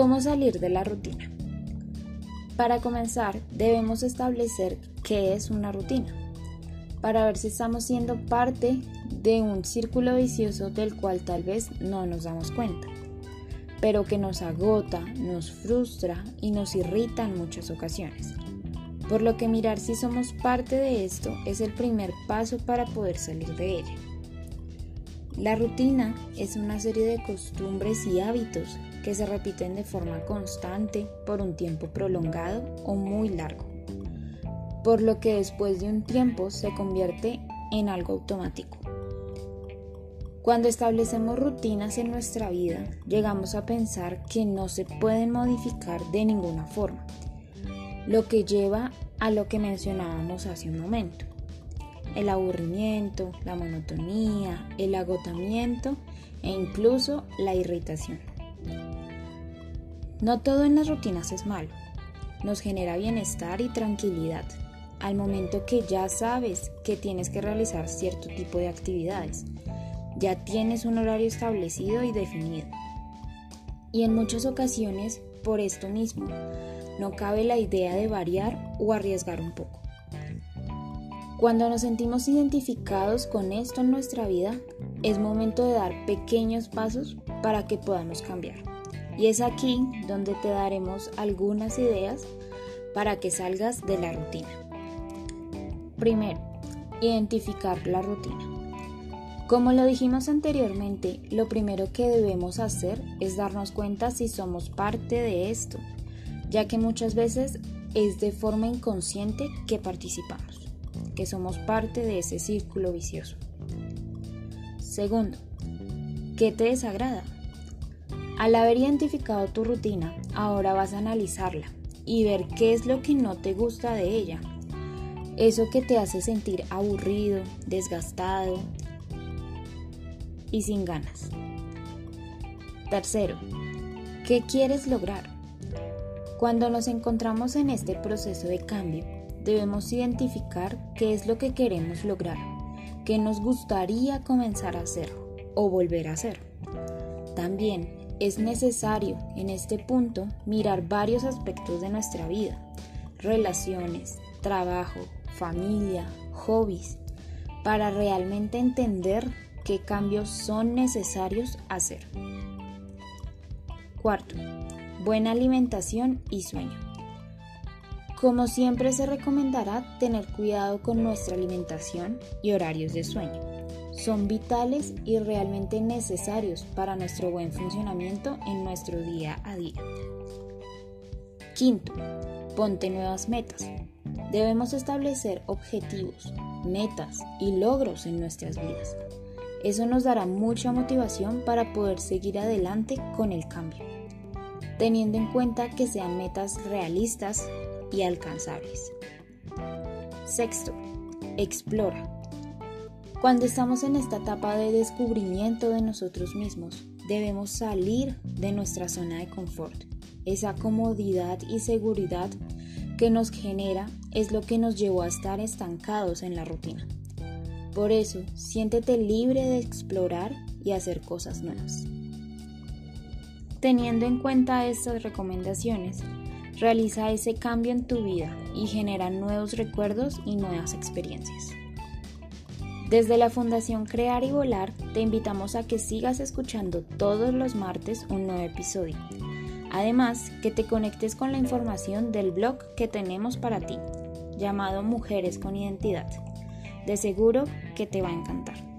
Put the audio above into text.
¿Cómo salir de la rutina? Para comenzar, debemos establecer qué es una rutina, para ver si estamos siendo parte de un círculo vicioso del cual tal vez no nos damos cuenta, pero que nos agota, nos frustra y nos irrita en muchas ocasiones. Por lo que mirar si somos parte de esto es el primer paso para poder salir de ella. La rutina es una serie de costumbres y hábitos que se repiten de forma constante por un tiempo prolongado o muy largo, por lo que después de un tiempo se convierte en algo automático. Cuando establecemos rutinas en nuestra vida, llegamos a pensar que no se pueden modificar de ninguna forma, lo que lleva a lo que mencionábamos hace un momento el aburrimiento, la monotonía, el agotamiento e incluso la irritación. No todo en las rutinas es malo. Nos genera bienestar y tranquilidad al momento que ya sabes que tienes que realizar cierto tipo de actividades. Ya tienes un horario establecido y definido. Y en muchas ocasiones, por esto mismo, no cabe la idea de variar o arriesgar un poco. Cuando nos sentimos identificados con esto en nuestra vida, es momento de dar pequeños pasos para que podamos cambiar. Y es aquí donde te daremos algunas ideas para que salgas de la rutina. Primero, identificar la rutina. Como lo dijimos anteriormente, lo primero que debemos hacer es darnos cuenta si somos parte de esto, ya que muchas veces es de forma inconsciente que participamos que somos parte de ese círculo vicioso. Segundo, ¿qué te desagrada? Al haber identificado tu rutina, ahora vas a analizarla y ver qué es lo que no te gusta de ella. Eso que te hace sentir aburrido, desgastado y sin ganas. Tercero, ¿qué quieres lograr? Cuando nos encontramos en este proceso de cambio, debemos identificar qué es lo que queremos lograr, qué nos gustaría comenzar a hacer o volver a hacer. También es necesario en este punto mirar varios aspectos de nuestra vida, relaciones, trabajo, familia, hobbies, para realmente entender qué cambios son necesarios hacer. Cuarto, buena alimentación y sueño. Como siempre se recomendará tener cuidado con nuestra alimentación y horarios de sueño. Son vitales y realmente necesarios para nuestro buen funcionamiento en nuestro día a día. Quinto, ponte nuevas metas. Debemos establecer objetivos, metas y logros en nuestras vidas. Eso nos dará mucha motivación para poder seguir adelante con el cambio, teniendo en cuenta que sean metas realistas, y alcanzables. Sexto, explora. Cuando estamos en esta etapa de descubrimiento de nosotros mismos, debemos salir de nuestra zona de confort. Esa comodidad y seguridad que nos genera es lo que nos llevó a estar estancados en la rutina. Por eso, siéntete libre de explorar y hacer cosas nuevas. Teniendo en cuenta estas recomendaciones, Realiza ese cambio en tu vida y genera nuevos recuerdos y nuevas experiencias. Desde la Fundación Crear y Volar te invitamos a que sigas escuchando todos los martes un nuevo episodio. Además, que te conectes con la información del blog que tenemos para ti, llamado Mujeres con Identidad. De seguro que te va a encantar.